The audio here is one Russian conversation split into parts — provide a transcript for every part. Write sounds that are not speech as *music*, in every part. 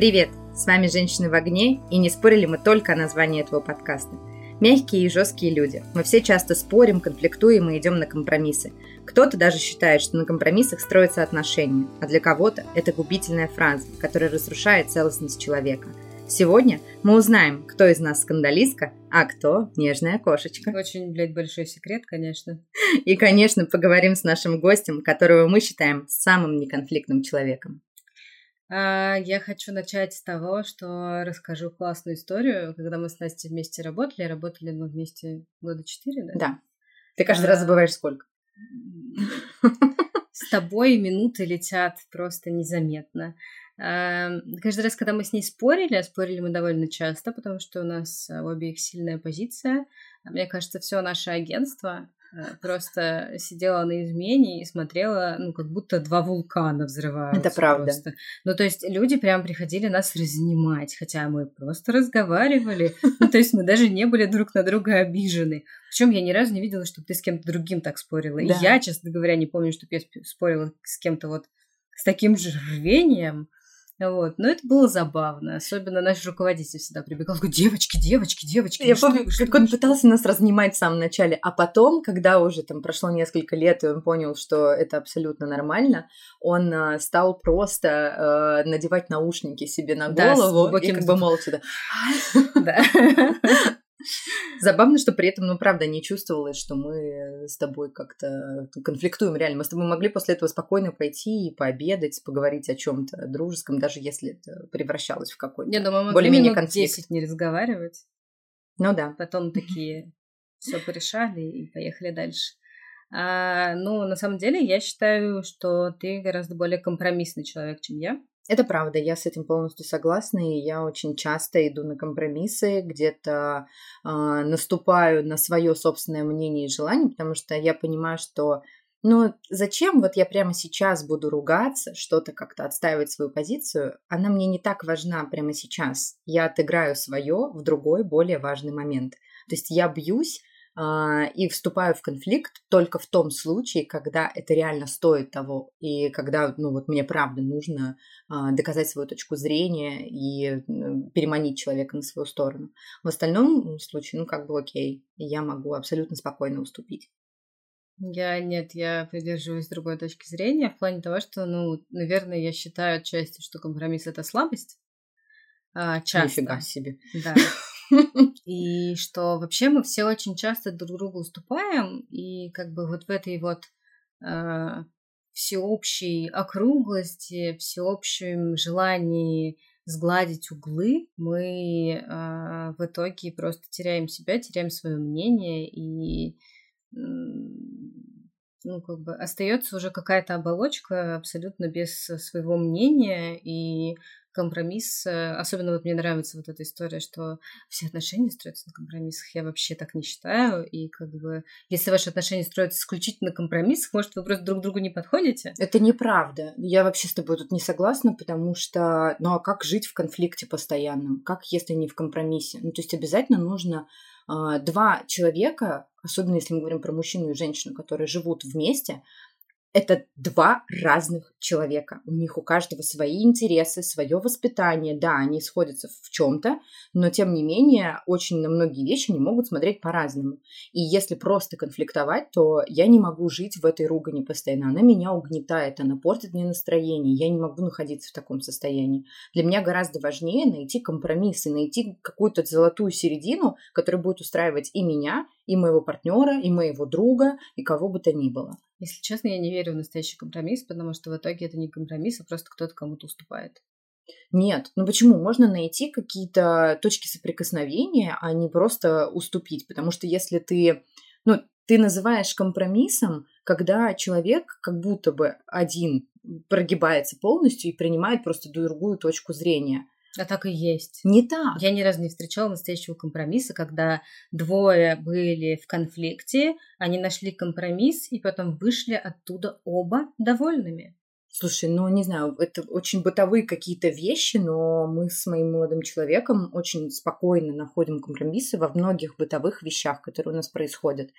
Привет! С вами «Женщины в огне» и не спорили мы только о названии этого подкаста. Мягкие и жесткие люди. Мы все часто спорим, конфликтуем и идем на компромиссы. Кто-то даже считает, что на компромиссах строятся отношения, а для кого-то это губительная фраза, которая разрушает целостность человека. Сегодня мы узнаем, кто из нас скандалистка, а кто нежная кошечка. Очень, блядь, большой секрет, конечно. И, конечно, поговорим с нашим гостем, которого мы считаем самым неконфликтным человеком. А, я хочу начать с того, что расскажу классную историю. Когда мы с Настей вместе работали, работали мы вместе года четыре, да? Да. Ты каждый раз а, забываешь сколько. С тобой минуты летят просто незаметно. А, каждый раз, когда мы с ней спорили, а спорили мы довольно часто, потому что у нас у обеих сильная позиция, мне кажется, все наше агентство просто сидела на измене и смотрела, ну, как будто два вулкана взрываются. Это правда. Просто. Ну, то есть люди прям приходили нас разнимать, хотя мы просто разговаривали. *laughs* Ну, то есть мы даже не были друг на друга обижены. Причем я ни разу не видела, чтобы ты с кем-то другим так спорила. И я, честно говоря, не помню, чтобы я спорила с кем-то вот с таким же рвением. Вот. Но это было забавно. Особенно наш руководитель всегда прибегал, говорит, девочки, девочки, девочки. Я ну помню, как он пытался нас разнимать в самом начале, а потом, когда уже там прошло несколько лет, и он понял, что это абсолютно нормально, он э, стал просто э, надевать наушники себе на голову да, и как бы молча, да. *laughs* Забавно, что при этом, ну, правда, не чувствовалось, что мы с тобой как-то конфликтуем реально. Мы с тобой могли после этого спокойно пойти и пообедать, поговорить о чем то дружеском, даже если это превращалось в какой-то Я думаю, мы более-менее конфликт. 10 не разговаривать. Ну да. Потом такие все порешали и поехали дальше. А, ну, на самом деле, я считаю, что ты гораздо более компромиссный человек, чем я. Это правда, я с этим полностью согласна, и я очень часто иду на компромиссы, где-то э, наступаю на свое собственное мнение и желание, потому что я понимаю, что ну зачем вот я прямо сейчас буду ругаться, что-то как-то отстаивать свою позицию, она мне не так важна прямо сейчас. Я отыграю свое в другой, более важный момент. То есть я бьюсь и вступаю в конфликт только в том случае, когда это реально стоит того, и когда, ну вот мне правда нужно а, доказать свою точку зрения и переманить человека на свою сторону. В остальном случае, ну как бы окей, я могу абсолютно спокойно уступить. Я нет, я придерживаюсь другой точки зрения в плане того, что, ну, наверное, я считаю отчасти, что компромисс это слабость. А, часто. Нифига себе. Да. *laughs* *laughs* И что вообще мы все очень часто друг другу уступаем, и как бы вот в этой вот э, всеобщей округлости, всеобщем желании сгладить углы, мы э, в итоге просто теряем себя, теряем свое мнение и ну, как бы остается уже какая-то оболочка абсолютно без своего мнения, и компромисс, э, особенно вот мне нравится вот эта история, что все отношения строятся на компромиссах, я вообще так не считаю, и как бы, если ваши отношения строятся исключительно на компромиссах, может, вы просто друг другу не подходите? Это неправда. Я вообще с тобой тут не согласна, потому что, ну а как жить в конфликте постоянном? Как, если не в компромиссе? Ну, то есть обязательно нужно э, два человека, особенно если мы говорим про мужчину и женщину, которые живут вместе, это два разных человека. У них у каждого свои интересы, свое воспитание. Да, они сходятся в чем-то, но тем не менее очень на многие вещи они могут смотреть по-разному. И если просто конфликтовать, то я не могу жить в этой ругани постоянно. Она меня угнетает, она портит мне настроение. Я не могу находиться в таком состоянии. Для меня гораздо важнее найти компромисс и найти какую-то золотую середину, которая будет устраивать и меня, и моего партнера, и моего друга, и кого бы то ни было. Если честно, я не верю в настоящий компромисс, потому что в итоге это не компромисс, а просто кто-то кому-то уступает. Нет, ну почему? Можно найти какие-то точки соприкосновения, а не просто уступить. Потому что если ты, ну, ты называешь компромиссом, когда человек как будто бы один прогибается полностью и принимает просто другую точку зрения. А так и есть. Не так. Я ни разу не встречала настоящего компромисса, когда двое были в конфликте, они нашли компромисс и потом вышли оттуда оба довольными. Слушай, ну не знаю, это очень бытовые какие-то вещи, но мы с моим молодым человеком очень спокойно находим компромиссы во многих бытовых вещах, которые у нас происходят.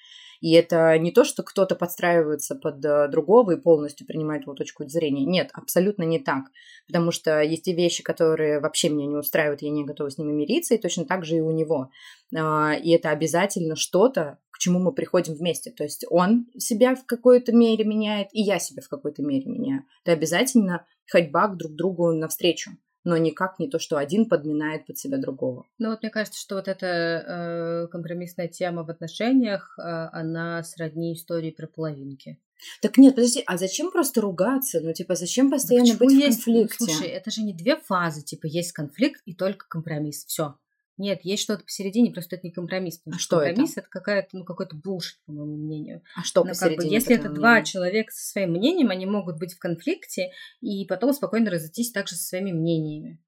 И это не то, что кто-то подстраивается под э, другого и полностью принимает его точку зрения. Нет, абсолютно не так. Потому что есть и вещи, которые вообще меня не устраивают, я не готова с ними мириться, и точно так же и у него. А, и это обязательно что-то, к чему мы приходим вместе. То есть он себя в какой-то мере меняет, и я себя в какой-то мере меняю. Это обязательно ходьба к друг другу навстречу но никак не то, что один подминает под себя другого. Ну вот мне кажется, что вот эта э, компромиссная тема в отношениях, э, она сродни истории про половинки. Так нет, подожди, а зачем просто ругаться? Ну, типа, зачем постоянно быть есть, в конфликте? Слушай, это же не две фазы, типа, есть конфликт и только компромисс. Все. Нет, есть что-то посередине, просто это не компромисс. А что компромисс это? это какая-то, ну, какой-то булшит, по моему мнению. А что Но посередине? Как бы, если это два человека со своим мнением, они могут быть в конфликте и потом спокойно разойтись также со своими мнениями.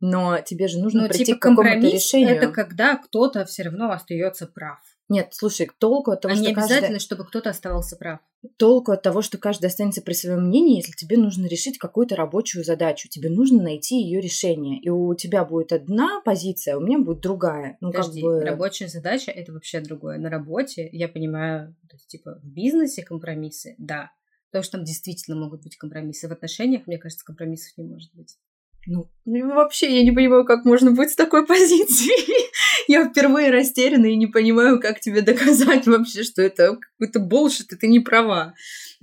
Но тебе же нужно Но, прийти типа, к какому-то решению. Это когда кто-то все равно остается прав. Нет, слушай, толку от того, а что не обязательно, каждый... чтобы кто-то оставался прав. Толку от того, что каждый останется при своем мнении, если тебе нужно решить какую-то рабочую задачу. Тебе нужно найти ее решение. И у тебя будет одна позиция, а у меня будет другая. Ну, Подожди, как бы... рабочая задача это вообще другое. На работе, я понимаю, то есть, типа, в бизнесе компромиссы, да. Потому что там действительно могут быть компромиссы. В отношениях, мне кажется, компромиссов не может быть. Ну, вообще, я не понимаю, как можно быть с такой *laughs* позицией. я впервые растеряна и не понимаю, как тебе доказать вообще, что это какой-то болшит, и ты не права.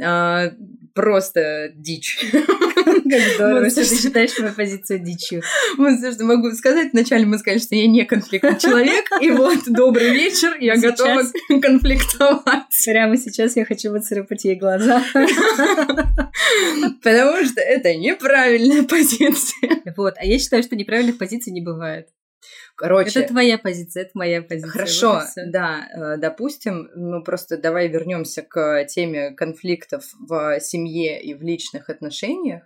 А, просто дичь. *laughs* *laughs* Как здорово, что ты считаешь мою позицию дичью. Вот все, что могу сказать. Вначале мы сказали, что я не конфликтный *laughs* человек, и вот, добрый вечер, я готова *laughs* конфликтовать. Прямо сейчас я хочу выцарапать ей глаза. Потому что это неправильная позиция. Вот, а я считаю, что неправильных позиций не бывает. Короче, это твоя позиция, это моя позиция. Хорошо, вот да, э, допустим, ну просто давай вернемся к теме конфликтов в семье и в личных отношениях.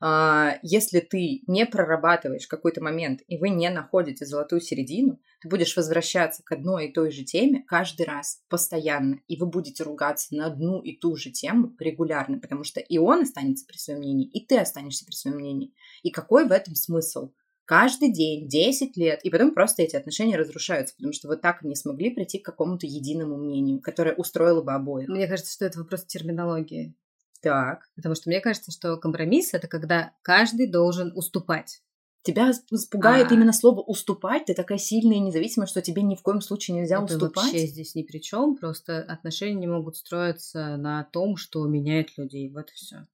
А, если ты не прорабатываешь какой-то момент, и вы не находите золотую середину, ты будешь возвращаться к одной и той же теме каждый раз, постоянно, и вы будете ругаться на одну и ту же тему регулярно, потому что и он останется при своем мнении, и ты останешься при своем мнении. И какой в этом смысл? каждый день, 10 лет, и потом просто эти отношения разрушаются, потому что вот так они смогли прийти к какому-то единому мнению, которое устроило бы обоих. Мне кажется, что это вопрос терминологии. Так. Потому что мне кажется, что компромисс это когда каждый должен уступать. Тебя испугает а... именно слово уступать. Ты такая сильная и независимая, что тебе ни в коем случае нельзя это уступать. вообще здесь ни при чем. Просто отношения не могут строиться на том, что меняет людей. Вот и все.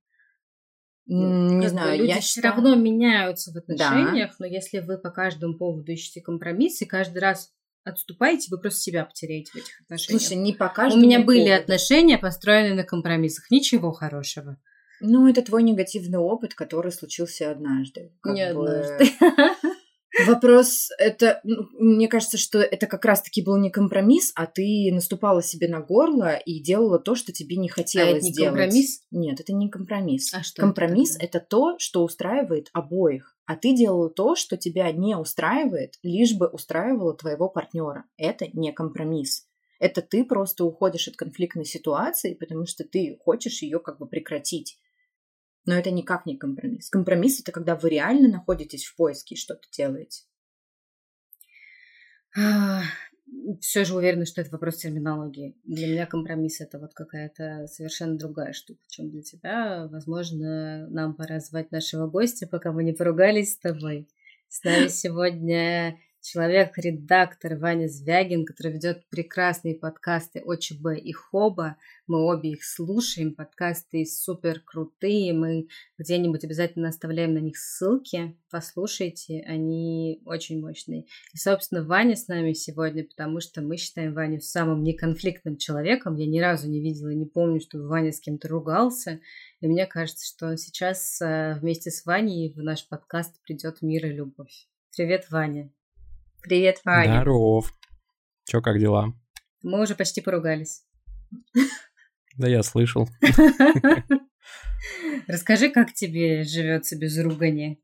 Не знаю, люди я все считаю... равно меняются в отношениях, да. но если вы по каждому поводу ищете компромисс и каждый раз отступаете, вы просто себя потеряете в этих отношениях. Слушай, не по каждому У меня были поводу. отношения, построенные на компромиссах. Ничего хорошего. Ну, это твой негативный опыт, который случился однажды. Не бы... однажды. *laughs* Вопрос, это, ну, мне кажется, что это как раз-таки был не компромисс, а ты наступала себе на горло и делала то, что тебе не хотелось а это не сделать. компромисс? Нет, это не компромисс. А что компромисс это, это то, что устраивает обоих. А ты делала то, что тебя не устраивает, лишь бы устраивало твоего партнера. Это не компромисс. Это ты просто уходишь от конфликтной ситуации, потому что ты хочешь ее как бы прекратить. Но это никак не компромисс. Компромисс это когда вы реально находитесь в поиске и что-то делаете. Все же уверена, что это вопрос терминологии. Для меня компромисс это вот какая-то совершенно другая штука, чем для тебя. Возможно, нам пора звать нашего гостя, пока мы не поругались с тобой. С нами сегодня человек-редактор Ваня Звягин, который ведет прекрасные подкасты ОЧБ и ХОБА. Мы обе их слушаем. Подкасты супер крутые. Мы где-нибудь обязательно оставляем на них ссылки. Послушайте, они очень мощные. И, собственно, Ваня с нами сегодня, потому что мы считаем Ваню самым неконфликтным человеком. Я ни разу не видела не помню, чтобы Ваня с кем-то ругался. И мне кажется, что он сейчас э, вместе с Ваней в наш подкаст придет мир и любовь. Привет, Ваня. Привет, Ваня. Здоров. Чё, как дела? Мы уже почти поругались. Да я слышал. *laughs* Расскажи, как тебе живется без ругани?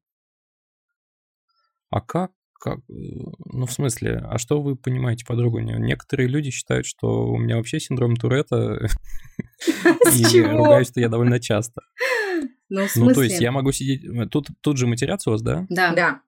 А как? как? Ну, в смысле, а что вы понимаете под руганью? Некоторые люди считают, что у меня вообще синдром Туретта, *laughs* и ругаюсь-то я довольно часто. Ну, в смысле? Ну, то есть я могу сидеть... Тут, тут же матерятся у вас, да? Да. Да.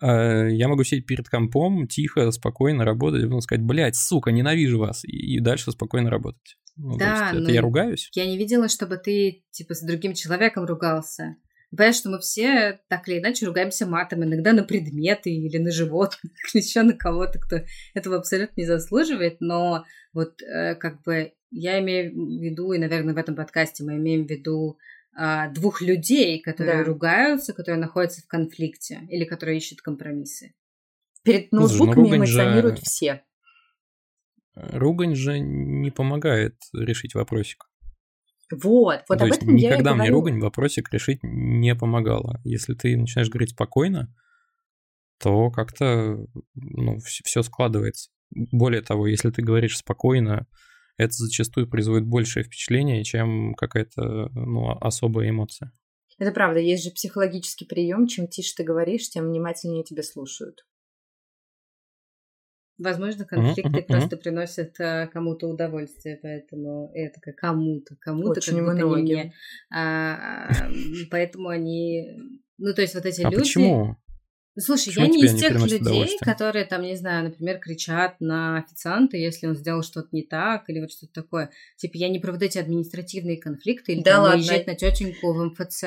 Э, Я могу сидеть перед компом, тихо, спокойно работать, потом сказать, блядь, сука, ненавижу вас, и и дальше спокойно работать. Ну, Да, есть это ну, я ругаюсь? Я не видела, чтобы ты, типа, с другим человеком ругался. Понимаешь, что мы все так или иначе ругаемся матом, иногда на предметы или на животных, *laughs* или еще на кого-то, кто этого абсолютно не заслуживает, но вот э, как бы я имею в виду, и, наверное, в этом подкасте мы имеем в виду а, двух людей, которые Да. ругаются, которые находятся в конфликте или которые ищут компромиссы. Перед Ну, слушай, ну, ноутбуками ругань же- эмоционируют все. Ругань же не помогает решить вопросик. Вот, вот то об есть этом я и никогда мне говорю. ругань вопросик решить не помогала. Если ты начинаешь говорить спокойно, то как-то ну, все складывается. Более того, если ты говоришь спокойно, это зачастую производит большее впечатление, чем какая-то ну, особая эмоция. Это правда, есть же психологический прием, чем тише ты говоришь, тем внимательнее тебя слушают. Возможно, конфликты мгм, просто приносят э, кому-то удовольствие, поэтому это как кому-то, кому-то Очень как будто не мне. А, а, поэтому они, ну то есть вот эти А люди. почему? Слушай, Почему я не из тех людей, которые там, не знаю, например, кричат на официанта, если он сделал что-то не так или вот что-то такое. Типа я не про вот эти административные конфликты или Да там ладно. наезжать на тетеньку в МФЦ.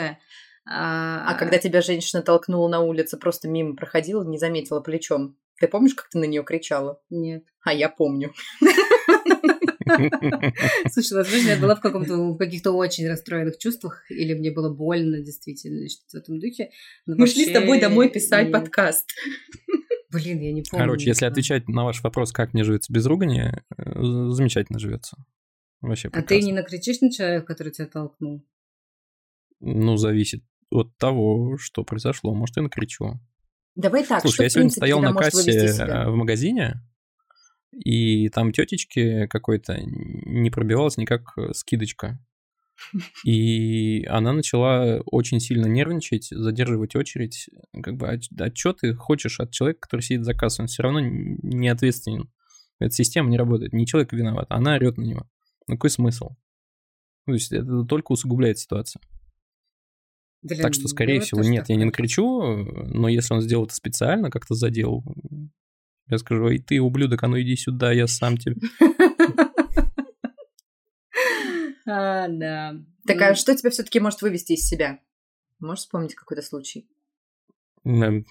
А когда тебя женщина толкнула на улице, просто мимо проходила, не заметила плечом. Ты помнишь, как ты на нее кричала? Нет. А я помню. *laughs* *laughs* Слушай, возможно, я была в, каком-то, в каких-то очень расстроенных чувствах, или мне было больно, действительно, что-то в этом духе. Но Мы шли с тобой домой писать подкаст. *laughs* Блин, я не помню. Короче, если отвечать на ваш вопрос, как мне живется без ругани, э, замечательно живется. Вообще А ты не накричишь на человека, который тебя толкнул? Ну, зависит от того, что произошло. Может, я накричу. Давай так, Слушай, что, я сегодня принципе, стоял на кассе э, в магазине, и там тетечки какой-то не пробивалась никак э, скидочка. *laughs* И она начала очень сильно нервничать, задерживать очередь. Как бы, а, что ты хочешь от человека, который сидит за кассой? Он все равно не ответственен. Эта система не работает. Не человек виноват, а она орет на него. Ну, какой смысл? То есть это только усугубляет ситуацию. Блин, Так что, ну, скорее это всего, нет, я не такое. накричу, но если он сделал это специально, как-то задел, я скажу, эй, ты, ублюдок, а ну иди сюда, я сам тебе... *laughs* А, да. Так Ну, а что тебя все-таки может вывести из себя? Можешь вспомнить какой-то случай? Эм,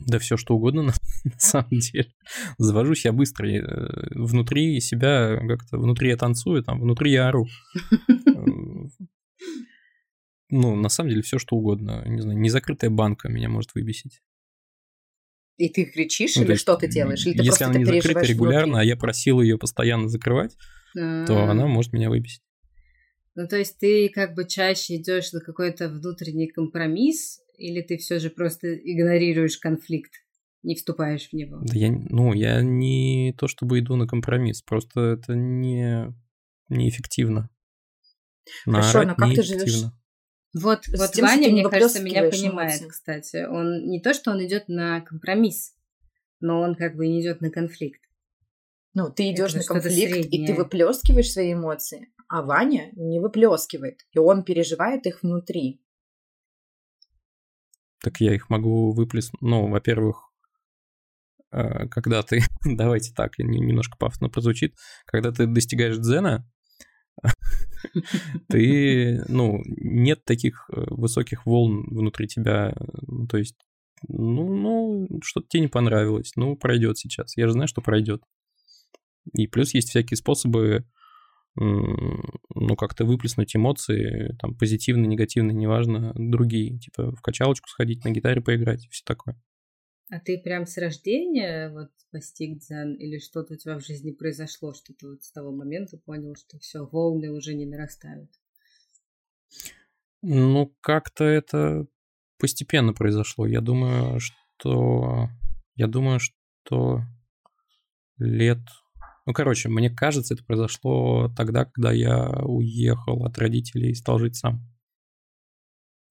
Да все что угодно, на, *laughs* на самом деле. Завожусь я быстро. э, Внутри себя как-то, внутри я танцую, там, внутри я ору. *laughs* Эм, Ну, на самом деле, все что угодно. Не знаю, незакрытая банка меня может выбесить. И ты кричишь, Ну, или есть, что ты делаешь? Или ты Если просто она не закрыта регулярно, а внутри? я просил ее постоянно закрывать, то а, она может меня выбесить. Ну, то есть ты как бы чаще идешь на какой-то внутренний компромисс, или ты все же просто игнорируешь конфликт, не вступаешь в него? Да я, ну, я не то чтобы иду на компромисс, просто это не неэффективно. Хорошо, Наорать но как ты живешь? Вот, С вот тем, Ваня, мне кажется, меня понимает, эмоции. кстати. Он не то, что он идет на компромисс, но он как бы не идет на конфликт. Ну, ты идешь на конфликт, и ты среднее. выплескиваешь свои эмоции, а Ваня не выплескивает, и он переживает их внутри. Так я их могу выплеснуть. Ну, во-первых, э, когда ты... *laughs* Давайте так, не- немножко пафосно прозвучит. Когда ты достигаешь дзена, *laughs* ты, ну, нет таких э, высоких волн внутри тебя. Ну, То есть, ну, ну, что-то тебе не понравилось. Ну, пройдет сейчас. Я же знаю, что пройдет. И плюс есть всякие способы, ну, как-то выплеснуть эмоции, там, позитивные, негативные, неважно, другие. Типа в качалочку сходить, на гитаре поиграть, все такое. А ты прям с рождения вот постиг дзен или что-то у тебя в жизни произошло, что ты вот с того момента понял, что все, волны уже не нарастают? Ну, как-то это постепенно произошло. Я думаю, что... Я думаю, что лет... Ну, короче, мне кажется, это произошло тогда, когда я уехал от родителей и стал жить сам.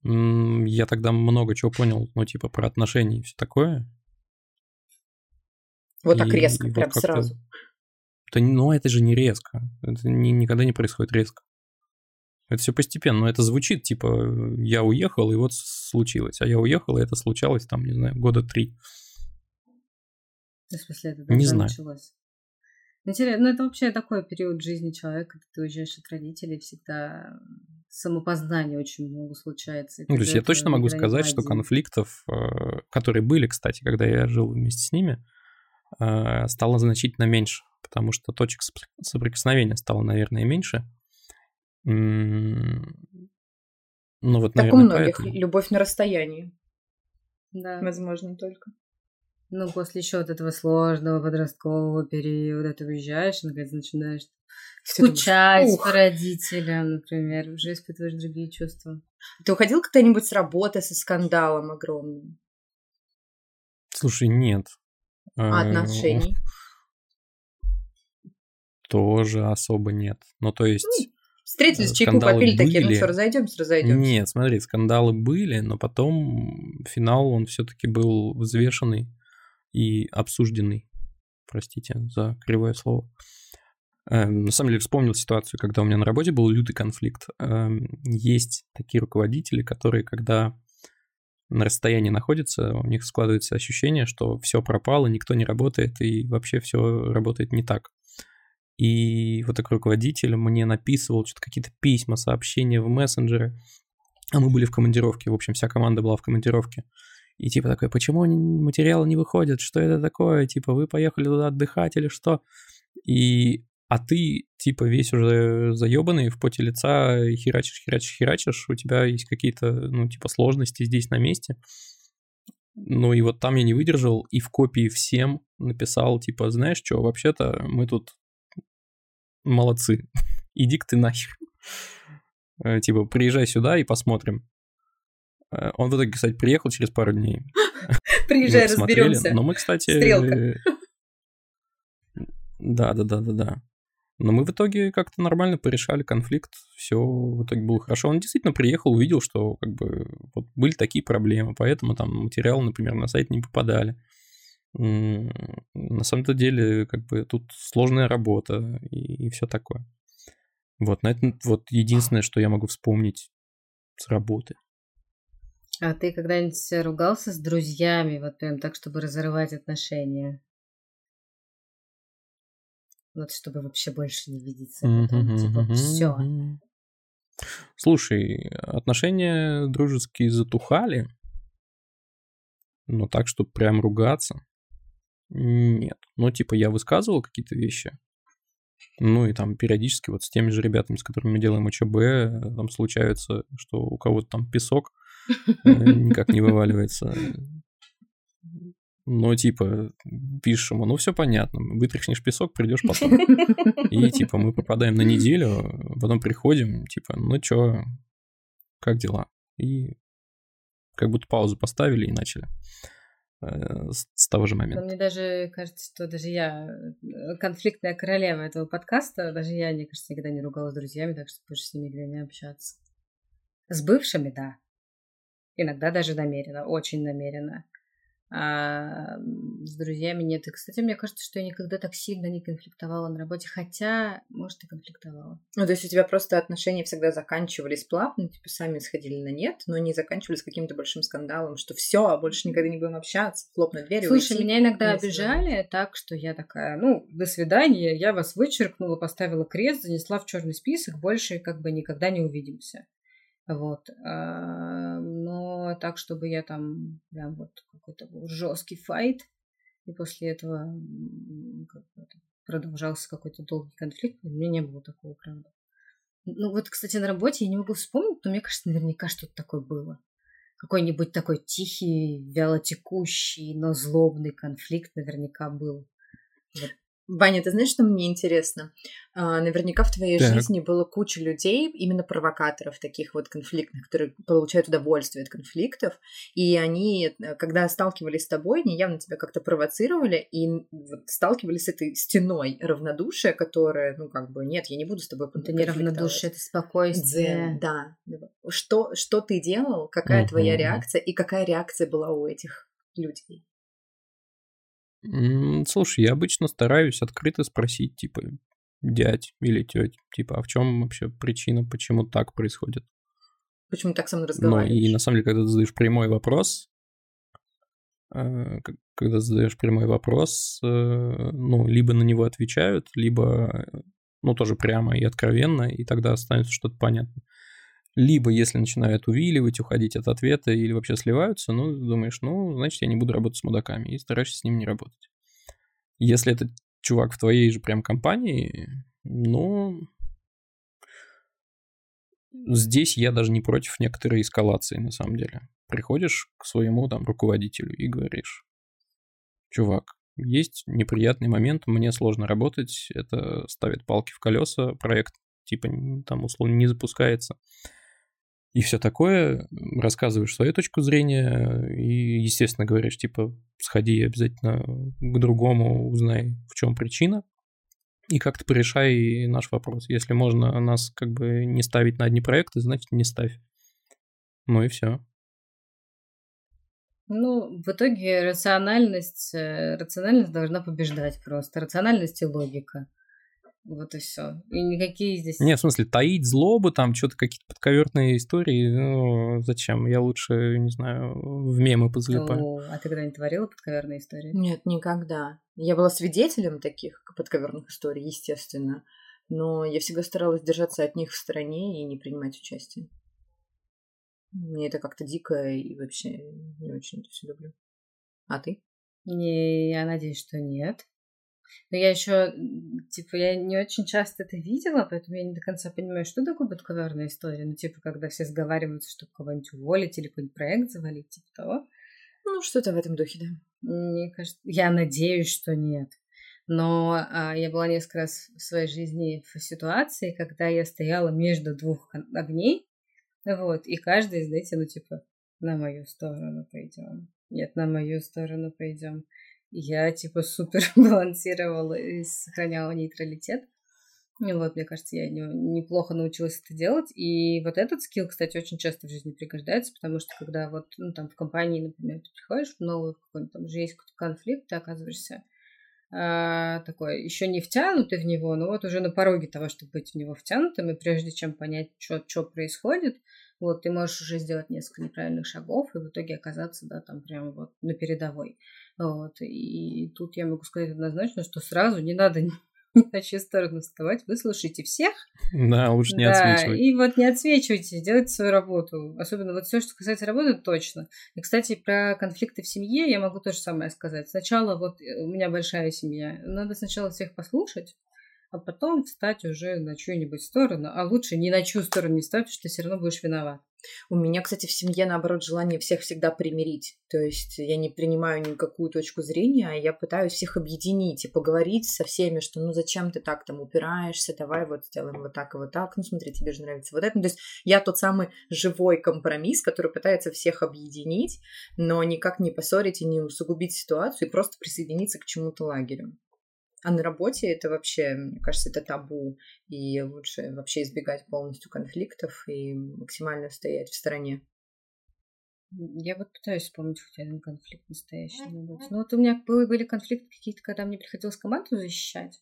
Я тогда много чего понял, ну, типа, про отношения и все такое. Вот так И- резко, и вот прям как-то- сразу. Да, ну, это же не резко. Это ни- никогда не происходит резко. Это все постепенно, но это звучит типа я уехал, и вот случилось. А я уехал, и это случалось там, не знаю, года три. В смысле, это не знаю. началось? Интересно, ну это вообще такой период жизни человека, когда ты уезжаешь от родителей, всегда самопознание очень много случается. Ну, то есть я точно могу сказать, что конфликтов, э, которые были, кстати, когда я жил вместе с ними, э, стало значительно меньше, потому что точек соприкосновения стало, наверное, меньше. Ну вот, так наверное, у многих поэтому. любовь на расстоянии. Да. Возможно, только. Ну, после еще вот этого сложного подросткового периода ты уезжаешь, наконец начинаешь скучать по родителям, например, уже испытываешь другие чувства. Ты уходил когда-нибудь с работы со скандалом огромным? Слушай, нет. А отношений? Тоже особо нет. Ну, то есть... Ну, встретились, чайку попили, были. такие, ну что, разойдемся, разойдемся. Нет, смотри, скандалы были, но потом финал, он все-таки был взвешенный и обсужденный. Простите за кривое слово. Эм, на самом деле вспомнил ситуацию, когда у меня на работе был лютый конфликт. Эм, есть такие руководители, которые, когда на расстоянии находятся, у них складывается ощущение, что все пропало, никто не работает и вообще все работает не так. И вот такой руководитель мне написывал что-то какие-то письма, сообщения в мессенджеры. А мы были в командировке, в общем, вся команда была в командировке. И типа такой, почему материалы не выходят, что это такое, типа вы поехали туда отдыхать или что? И а ты, типа, весь уже заебанный, в поте лица херачишь, херачишь, херачишь, у тебя есть какие-то, ну, типа, сложности здесь на месте. Ну, и вот там я не выдержал, и в копии всем написал, типа, знаешь что, вообще-то мы тут молодцы, *laughs* иди-ка ты нахер. Э, типа, приезжай сюда и посмотрим. Э, он в итоге, кстати, приехал через пару дней. *laughs* Приезжай, разберемся. Но мы, кстати... Стрелка. *laughs* Да, да, да, да, да. Но мы в итоге как-то нормально порешали конфликт, все в итоге было хорошо. Он действительно приехал, увидел, что как бы вот были такие проблемы, поэтому там материалы, например, на сайт не попадали. На самом-то деле, как бы тут сложная работа и, и все такое. Вот, на это вот единственное, что я могу вспомнить с работы. А ты когда-нибудь ругался с друзьями, вот прям так, чтобы разорвать отношения? Вот чтобы вообще больше не видеться. Потом, типа, все. Слушай, отношения дружеские затухали, но так, чтобы прям ругаться, нет. Ну, типа, я высказывал какие-то вещи, ну и там периодически вот с теми же ребятами, с которыми мы делаем УЧБ, там случается, что у кого-то там песок э, никак не вываливается. Ну, типа, пишешь ему, ну, все понятно, вытряхнешь песок, придешь потом. И, типа, мы попадаем на неделю, потом приходим, типа, ну, чё, как дела? И как будто паузу поставили и начали э, с, с того же момента. мне даже кажется, что даже я э, конфликтная королева этого подкаста, даже я, мне кажется, никогда не ругалась с друзьями, так что больше с ними никогда не общаться. С бывшими, да. Иногда даже намеренно, очень намеренно а с друзьями нет. И, кстати, мне кажется, что я никогда так сильно не конфликтовала на работе, хотя, может, и конфликтовала. Ну, то есть у тебя просто отношения всегда заканчивались плавно, типа сами сходили на нет, но не заканчивались каким-то большим скандалом, что все, а больше никогда не будем общаться, хлопнуть дверь. Слушай, уйти, меня иногда обижали так, что я такая, ну, до свидания, я вас вычеркнула, поставила крест, занесла в черный список, больше как бы никогда не увидимся. Вот. Но так, чтобы я там прям вот какой-то был жесткий файт, и после этого продолжался какой-то долгий конфликт, у меня не было такого, правда. Ну вот, кстати, на работе я не могу вспомнить, но мне кажется, наверняка что-то такое было. Какой-нибудь такой тихий, вялотекущий, но злобный конфликт наверняка был. Вот Ваня, ты знаешь, что мне интересно? А, наверняка в твоей так. жизни было куча людей, именно провокаторов таких вот конфликтных, которые получают удовольствие от конфликтов, и они, э, когда сталкивались с тобой, они явно тебя как-то провоцировали и вот сталкивались с этой стеной равнодушия, которая, ну, как бы, нет, я не буду с тобой Это не равнодушие, это спокойствие. Да. Что, что ты делал, какая uh-huh. твоя реакция, и какая реакция была у этих людей? Слушай, я обычно стараюсь открыто спросить, типа, дядь или теть. Типа, а в чем вообще причина, почему так происходит? Почему так со мной разговариваешь? Ну, и на самом деле, когда ты задаешь прямой вопрос, э, когда задаешь прямой вопрос, э, ну, либо на него отвечают, либо, ну, тоже прямо и откровенно, и тогда становится что-то понятно. Либо, если начинают увиливать, уходить от ответа или вообще сливаются, ну, думаешь, ну, значит, я не буду работать с мудаками, и стараешься с ним не работать. Если этот чувак в твоей же прям компании, ну, здесь я даже не против некоторой эскалации, на самом деле. Приходишь к своему там руководителю и говоришь, чувак, есть неприятный момент, мне сложно работать, это ставит палки в колеса, проект типа там условно не запускается. И все такое, рассказываешь свою точку зрения и, естественно, говоришь, типа, сходи обязательно к другому, узнай, в чем причина, и как-то порешай наш вопрос. Если можно нас как бы не ставить на одни проекты, значит, не ставь. Ну и все. Ну, в итоге рациональность, э, рациональность должна побеждать просто. Рациональность и логика. Вот и все. И никакие здесь... Нет, в смысле, таить злобы, там что-то какие-то подковерные истории, ну, зачем? Я лучше, не знаю, в мемы позалипаю. Ну, а ты когда не творила подковерные истории? Нет, никогда. Я была свидетелем таких подковерных историй, естественно, но я всегда старалась держаться от них в стороне и не принимать участие. Мне это как-то дико и вообще не очень это все люблю. А ты? Не, я надеюсь, что нет. Но я еще, типа, я не очень часто это видела, поэтому я не до конца понимаю, что такое подковерная история. Ну, типа, когда все сговариваются, чтобы кого-нибудь уволить или какой-нибудь проект завалить, типа того. Ну, что-то в этом духе, да. Мне кажется, я надеюсь, что нет. Но а, я была несколько раз в своей жизни в ситуации, когда я стояла между двух огней, вот, и каждый, знаете, ну, типа, на мою сторону пойдем. Нет, на мою сторону пойдем я типа супер *laughs* балансировала и сохраняла нейтралитет. Ну вот, мне кажется, я не, неплохо научилась это делать. И вот этот скилл, кстати, очень часто в жизни пригождается, потому что когда вот, ну, там, в компании, например, ты приходишь в новую какой-нибудь, там уже есть какой-то конфликт, ты оказываешься а, такой, еще не втянутый в него, но вот уже на пороге того, чтобы быть в него втянутым, и прежде чем понять, что происходит, вот, ты можешь уже сделать несколько неправильных шагов и в итоге оказаться, да, там прямо вот на передовой. Вот, и тут я могу сказать однозначно, что сразу не надо ни *laughs* на чью сторону вставать, выслушайте всех. Да, лучше не да, отсвечивать. И вот не отсвечивайте, делайте свою работу. Особенно вот все, что касается работы, точно. И, кстати, про конфликты в семье я могу то же самое сказать. Сначала вот э, у меня большая семья. Надо сначала всех послушать, а потом встать уже на чью-нибудь сторону, а лучше ни на чью сторону не встать, потому что ты все равно будешь виноват. У меня, кстати, в семье, наоборот, желание всех всегда примирить. То есть я не принимаю никакую точку зрения, а я пытаюсь всех объединить и поговорить со всеми, что ну зачем ты так там упираешься, давай вот сделаем вот так и вот так, ну смотри, тебе же нравится вот это. Ну, то есть я тот самый живой компромисс, который пытается всех объединить, но никак не поссорить и не усугубить ситуацию и просто присоединиться к чему-то лагерю. А на работе это вообще, мне кажется, это табу, и лучше вообще избегать полностью конфликтов и максимально стоять в стороне. Я вот пытаюсь вспомнить хоть один конфликт настоящий. Ну вот у меня были, были конфликты какие-то, когда мне приходилось команду защищать.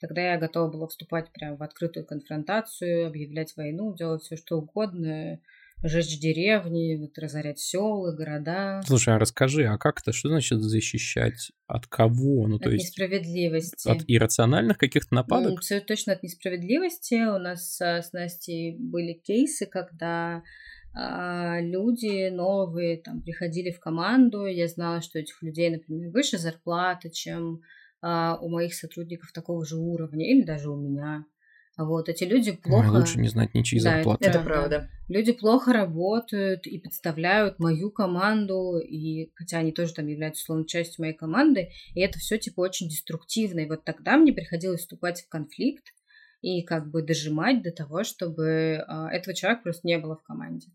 Тогда я готова была вступать прямо в открытую конфронтацию, объявлять войну, делать все что угодно, жечь деревни, вот, разорять села, города. Слушай, а расскажи, а как это, что значит защищать? От кого? Ну, от то есть несправедливости. От иррациональных каких-то нападок? Ну, все точно от несправедливости. У нас с Настей были кейсы, когда а, люди новые там приходили в команду. Я знала, что этих людей, например, выше зарплата, чем а, у моих сотрудников такого же уровня, или даже у меня. Вот, эти люди плохо... Ой, лучше не знать ничьи да, зарплаты. Это, это правда. Люди плохо работают и подставляют мою команду, и хотя они тоже там являются условно частью моей команды, и это все типа очень деструктивно. И вот тогда мне приходилось вступать в конфликт и как бы дожимать до того, чтобы а, этого человека просто не было в команде.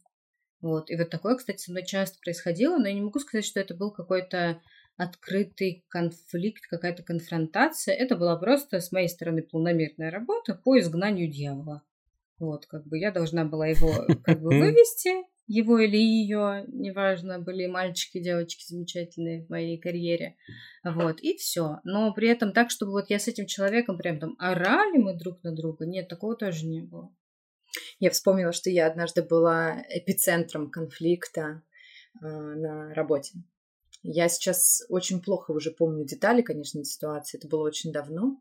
Вот. И вот такое, кстати, со мной часто происходило, но я не могу сказать, что это был какой-то открытый конфликт, какая-то конфронтация. Это была просто с моей стороны полномерная работа по изгнанию дьявола. Вот, как бы я должна была его как бы вывести, его или ее, неважно, были мальчики, девочки замечательные в моей карьере, вот, и все. Но при этом так, чтобы вот я с этим человеком прям там орали мы друг на друга, нет, такого тоже не было. Я вспомнила, что я однажды была эпицентром конфликта э, на работе. Я сейчас очень плохо уже помню детали, конечно, ситуации, это было очень давно,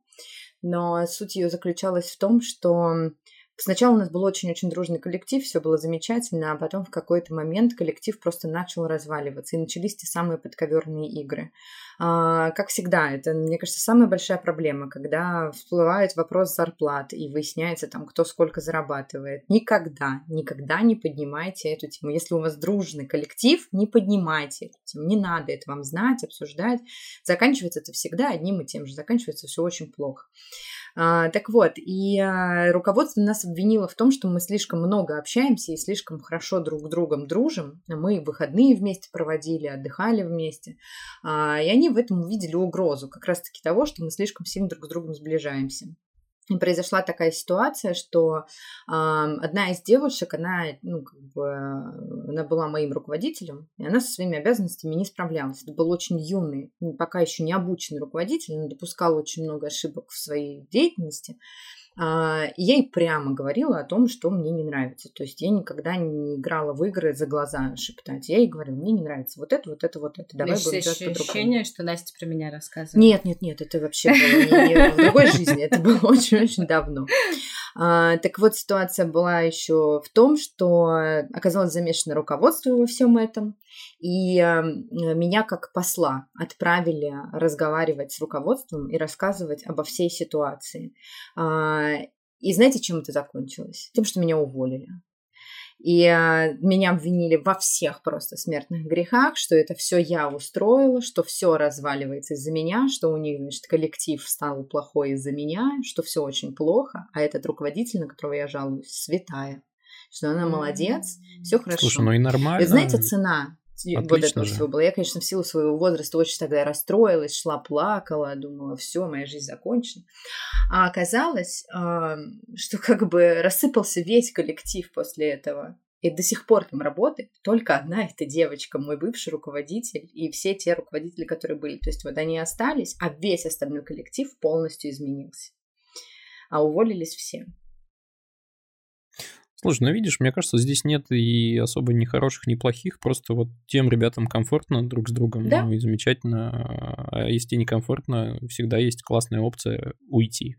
но суть ее заключалась в том, что Сначала у нас был очень-очень дружный коллектив, все было замечательно, а потом в какой-то момент коллектив просто начал разваливаться, и начались те самые подковерные игры. А, как всегда, это, мне кажется, самая большая проблема, когда всплывает вопрос зарплат, и выясняется там, кто сколько зарабатывает. Никогда, никогда не поднимайте эту тему. Если у вас дружный коллектив, не поднимайте эту тему. Не надо это вам знать, обсуждать. Заканчивается это всегда одним и тем же. Заканчивается все очень плохо. А, так вот, и а, руководство нас обвинило в том, что мы слишком много общаемся и слишком хорошо друг с другом дружим. Мы выходные вместе проводили, отдыхали вместе. А, и они в этом увидели угрозу как раз-таки того, что мы слишком сильно друг с другом сближаемся. Произошла такая ситуация, что э, одна из девушек, она, ну, как бы, она была моим руководителем, и она со своими обязанностями не справлялась. Это был очень юный, пока еще не обученный руководитель, он допускал очень много ошибок в своей деятельности. Я ей прямо говорила о том, что мне не нравится. То есть я никогда не играла в игры за глаза шептать. Я ей говорила, мне не нравится вот это, вот это, вот это. Давай будем делать по ощущение, что Настя про меня рассказывает. Нет, нет, нет, это вообще было не в другой жизни. Это было *laughs* очень-очень давно. А, так вот, ситуация была еще в том, что оказалось замешано руководство во всем этом. И э, меня как посла отправили разговаривать с руководством и рассказывать обо всей ситуации. Э, и знаете, чем это закончилось? Тем, что меня уволили. И э, меня обвинили во всех просто смертных грехах, что это все я устроила, что все разваливается из-за меня, что у них, значит, коллектив стал плохой из-за меня, что все очень плохо, а этот руководитель, на которого я жалуюсь, святая, что она молодец, все хорошо. Слушай, ну и нормально. И знаете, цена Отлично вот этого же. всего было. Я, конечно, в силу своего возраста очень тогда расстроилась, шла, плакала, думала, все, моя жизнь закончена. А оказалось, что как бы рассыпался весь коллектив после этого. И до сих пор там работает только одна эта девочка, мой бывший руководитель, и все те руководители, которые были. То есть вот они остались, а весь остальной коллектив полностью изменился. А уволились все. Слушай, ну видишь, мне кажется, здесь нет и особо ни хороших, ни плохих, просто вот тем ребятам комфортно друг с другом, да? ну и замечательно. А если некомфортно, всегда есть классная опция уйти.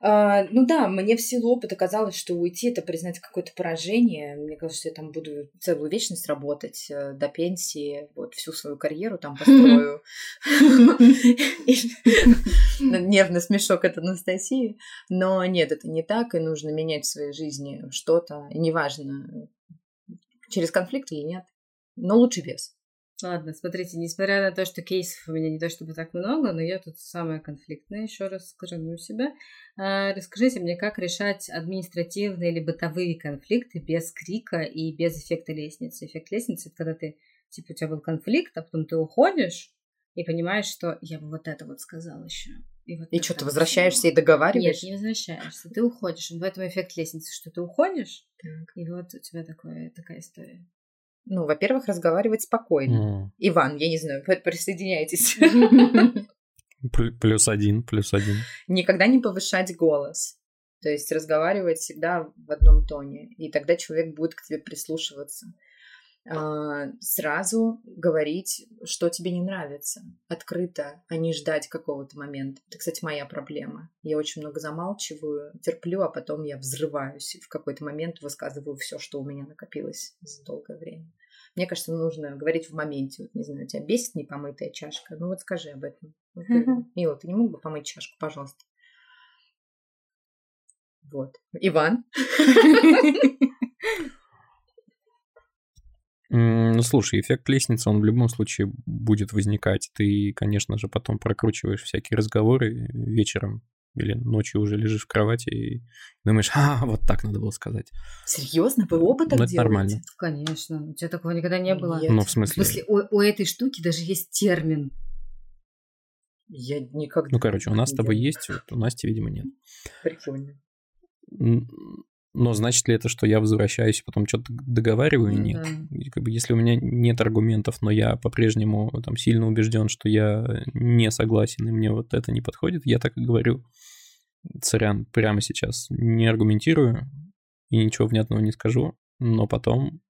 А, ну да, мне в силу опыта казалось, что уйти это признать какое-то поражение. Мне кажется, что я там буду целую вечность работать э, до пенсии, вот всю свою карьеру там построю. Нервный смешок от Анастасии. Но нет, это не так, и нужно менять в своей жизни что-то. И неважно, через конфликт или нет. Но лучше без. Ладно, смотрите, несмотря на то, что кейсов у меня не то чтобы так много, но я тут самая конфликтная, еще раз скажу себя. А, расскажите мне, как решать административные или бытовые конфликты без крика и без эффекта лестницы. Эффект лестницы – это когда ты, типа, у тебя был конфликт, а потом ты уходишь и понимаешь, что я бы вот это вот сказал еще. И, вот и что, ты возвращаешься и договариваешь? Нет, не возвращаешься. Ты уходишь. В этом эффект лестницы, что ты уходишь, так. и вот у тебя такое, такая история. Ну, во-первых, разговаривать спокойно. Mm. Иван, я не знаю, присоединяйтесь. *laughs* Плюс один, плюс один. Никогда не повышать голос. То есть разговаривать всегда в одном тоне. И тогда человек будет к тебе прислушиваться. А, сразу говорить, что тебе не нравится. Открыто, а не ждать какого-то момента. Это, кстати, моя проблема. Я очень много замалчиваю, терплю, а потом я взрываюсь. И в какой-то момент высказываю все, что у меня накопилось за долгое время. Мне кажется, нужно говорить в моменте. Вот, не знаю, тебя бесит непомытая чашка. Ну вот скажи об этом. Вот, Мила, ты не мог бы помыть чашку, пожалуйста? Вот. Иван? *laughs* Ну, слушай, эффект лестницы, он в любом случае будет возникать. Ты, конечно же, потом прокручиваешь всякие разговоры вечером или ночью уже лежишь в кровати и думаешь, а, вот так надо было сказать. Серьезно? Вы оба так ну, делаете? нормально. Конечно. У тебя такого никогда не было. Нет. Ну, в смысле? В смысле, у, у этой штуки даже есть термин. Я никогда... Ну, короче, у нас с тобой есть, вот у Насти, видимо, нет. Прикольно. Но значит ли это, что я возвращаюсь и потом что-то договариваю? Нет. И как бы, если у меня нет аргументов, но я по-прежнему там сильно убежден, что я не согласен и мне вот это не подходит, я так и говорю. Сорян, прямо сейчас не аргументирую и ничего внятного не скажу, но потом,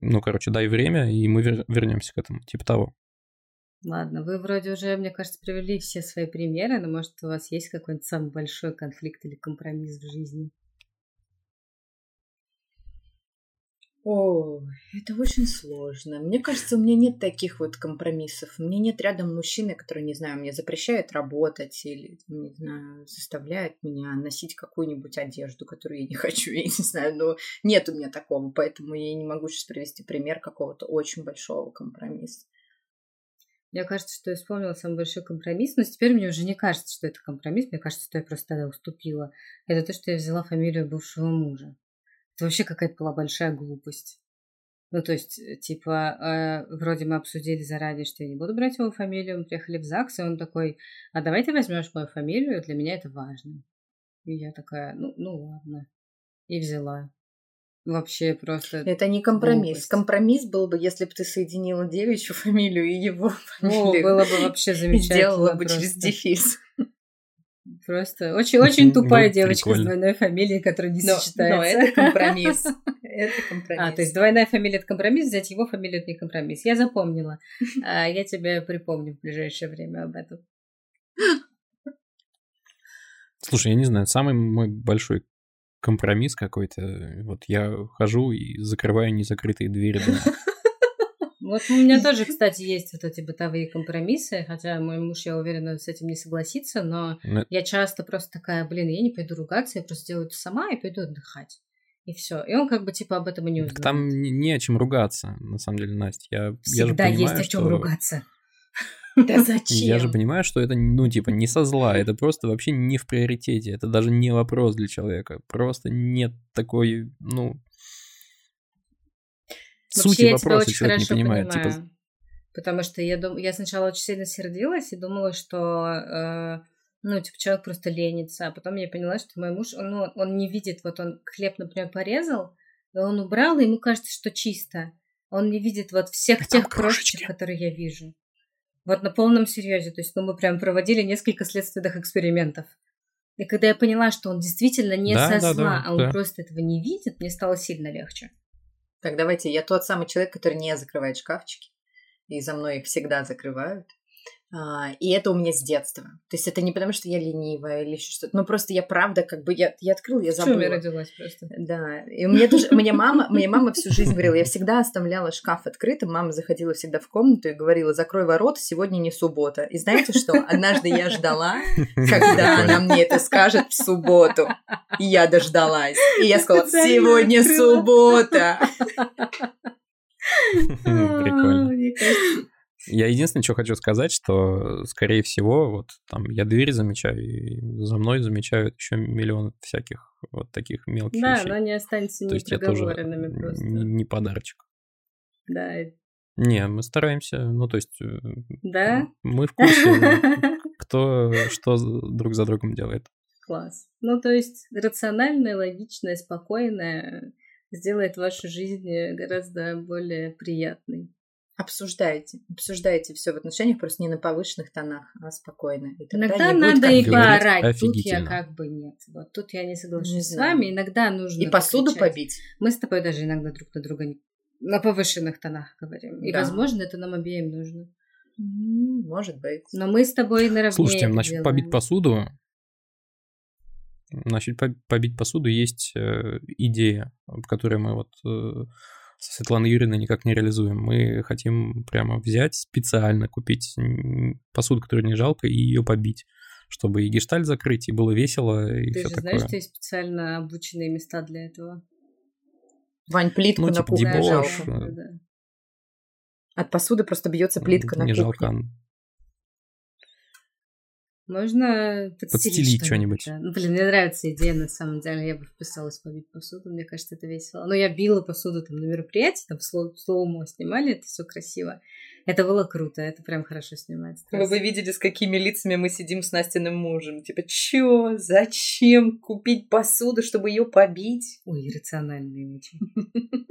ну, короче, дай время, и мы вер- вернемся к этому, типа того. Ладно, вы вроде уже, мне кажется, привели все свои примеры, но может у вас есть какой-нибудь самый большой конфликт или компромисс в жизни? О, это очень сложно. Мне кажется, у меня нет таких вот компромиссов. У меня нет рядом мужчины, который, не знаю, мне запрещает работать или, не знаю, заставляет меня носить какую-нибудь одежду, которую я не *laughs* хочу, я не знаю, но нет у меня такого, поэтому я не могу сейчас привести пример какого-то очень большого компромисса. Мне кажется, что я вспомнила самый большой компромисс, но теперь мне уже не кажется, что это компромисс, мне кажется, что я просто тогда уступила. Это то, что я взяла фамилию бывшего мужа. Это вообще какая-то была большая глупость. Ну, то есть, э, типа, э, вроде мы обсудили заранее, что я не буду брать его фамилию, мы приехали в ЗАГС, и он такой, а давай ты возьмешь мою фамилию, для меня это важно. И я такая, ну, ну ладно. И взяла. Вообще просто... Это не компромисс. Глупость. Компромисс был бы, если бы ты соединила девичью *laughs* фамилию и его О, фамилию. было бы вообще *laughs* и замечательно. сделала бы через просто. дефис. *laughs* Просто очень-очень тупая Ну, девочка с прикольно. двойной фамилией, которая не Но, сочетается. но это компромисс. *laughs* Это компромисс. А, то есть двойная фамилия это компромисс, взять его фамилию это не компромисс. Я запомнила. *laughs* А, я тебе припомню в ближайшее время об этом. Слушай, я не знаю, самый мой большой компромисс какой-то, вот я хожу и закрываю незакрытые двери дома. *laughs* Вот у меня тоже, кстати, есть вот эти бытовые компромиссы, хотя мой муж, я уверена, с этим не согласится, но Ну, я часто просто такая, блин, я не пойду ругаться, я просто сделаю это сама и пойду отдыхать. И все. И он как бы типа об этом и не узнает. там не, не о чем ругаться, на самом деле, Настя. Я, я же Всегда есть понимаю, о чем что... ругаться. *laughs* Да зачем? Я же понимаю, что это, ну, типа, не со зла, это просто вообще не в приоритете, это даже не вопрос для человека, просто нет такой, ну, сути я тебя вопроса очень человек не понимает. понимаю. Типа, Потому что я, дум... я сначала очень сильно сердилась и думала, что э, ну, типа, человек просто ленится. А потом я поняла, что мой муж, он, ну, он не видит, вот он хлеб, например, порезал, и он убрал, и ему кажется, что чисто. Он не видит вот всех там тех крошечек, которые я вижу. Вот на полном серьезе. То есть, ну, мы прям проводили несколько следственных экспериментов. И когда я поняла, что он действительно не Да, со да, зла, да, а он да. просто этого не видит, мне стало сильно легче. Так, давайте, я тот самый человек, который не закрывает шкафчики. И за мной их всегда закрывают. А, и это у меня с детства. То есть это не потому, что я ленивая или еще что-то. Ну, просто я правда, как бы, я, я открыла, я забыла. родилась просто. Да, и у меня тоже, мне мама, мне мама всю жизнь говорила, я всегда оставляла шкаф открытым, мама заходила всегда в комнату и говорила, закрой ворот, сегодня не суббота. И знаете что, однажды я ждала, *laughs* когда она мне это скажет в субботу, и я дождалась. И я сказала, сегодня суббота. *laughs* Прикольно. Я единственное, что хочу сказать, что, скорее всего, вот там я дверь замечаю, и за мной замечают еще миллион всяких вот таких мелких Да, вещей. но они останутся То непроговоренными просто. не, подарочек. Да. Не, мы стараемся, ну, то есть э, Да? мы в курсе, *laughs* кто что друг за другом делает. Класс. Ну, то есть рациональное, логичное, спокойное сделает вашу жизнь э, гораздо более приятной. Обсуждайте, обсуждайте все в отношениях, просто не на повышенных тонах, а спокойно. И Иногда надо и поорать. Тут я офигительно. как бы нет. Вот тут я не соглашусь Не с знаю. вами. Иногда нужно И посуду побить. Мы с тобой даже иногда друг на друга не- на повышенных тонах говорим. И, Да. возможно, это нам обеим нужно. Может быть. Но мы с тобой наравне Слушайте, это насчет делаем. побить посуду, насчет по- побить посуду есть э, идея, которую мы вот э, со Светланой Юрьевной никак не реализуем. Мы хотим прямо взять специально, купить посуду, которую не жалко, и ее побить, чтобы и гештальт закрыть, и было весело, и Ты все же такое. знаешь, что есть специально обученные места для этого. Вань, плитку Ну, на типа кухне дебош, жалко. Да. От посуды просто бьется плитка на не кухне. жалко. Можно подстелить, подстелить что-нибудь. Да. Ну, блин, мне нравится идея, на самом деле. Я бы вписалась побить посуду, мне кажется, это весело. Но я била посуду там на мероприятии, там слоумо снимали, это все красиво. Это было круто, это прям хорошо снимается. Вы бы видели, с какими лицами мы сидим с Настиным мужем. Типа, чё? Зачем купить посуду, чтобы ее побить? Ой, иррациональные очень. *laughs*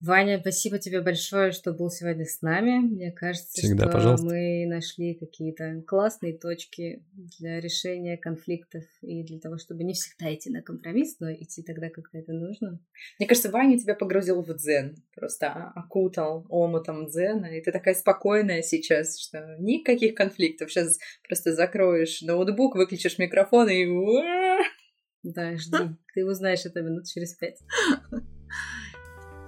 Ваня, спасибо тебе большое, что был сегодня с нами. Мне кажется, Всегда, что пожалуйста. мы нашли какие-то классные точки для решения конфликтов и для того, чтобы не всегда идти на компромисс, но идти тогда, когда это нужно. Мне кажется, Ваня тебя погрузил в дзен. Просто окутал омутом дзена. И ты такая спокойная сейчас, что никаких конфликтов. Сейчас просто закроешь ноутбук, выключишь микрофон и... Да, жди. Ты узнаешь это минут через пять. *laughs*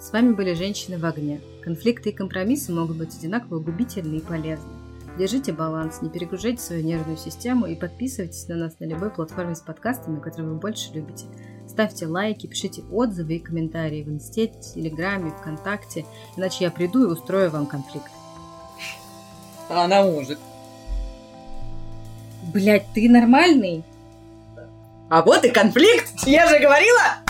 С вами были «Женщины в огне». Конфликты и компромиссы могут быть одинаково губительны и полезны. Держите баланс, не перегружайте свою нервную систему и подписывайтесь на нас на любой платформе с подкастами, которые вы больше любите. Ставьте лайки, пишите отзывы и комментарии в Инсте, Телеграме, ВКонтакте, иначе я приду и устрою вам конфликт. Она может. Блять, ты нормальный? А вот и конфликт! Я же говорила!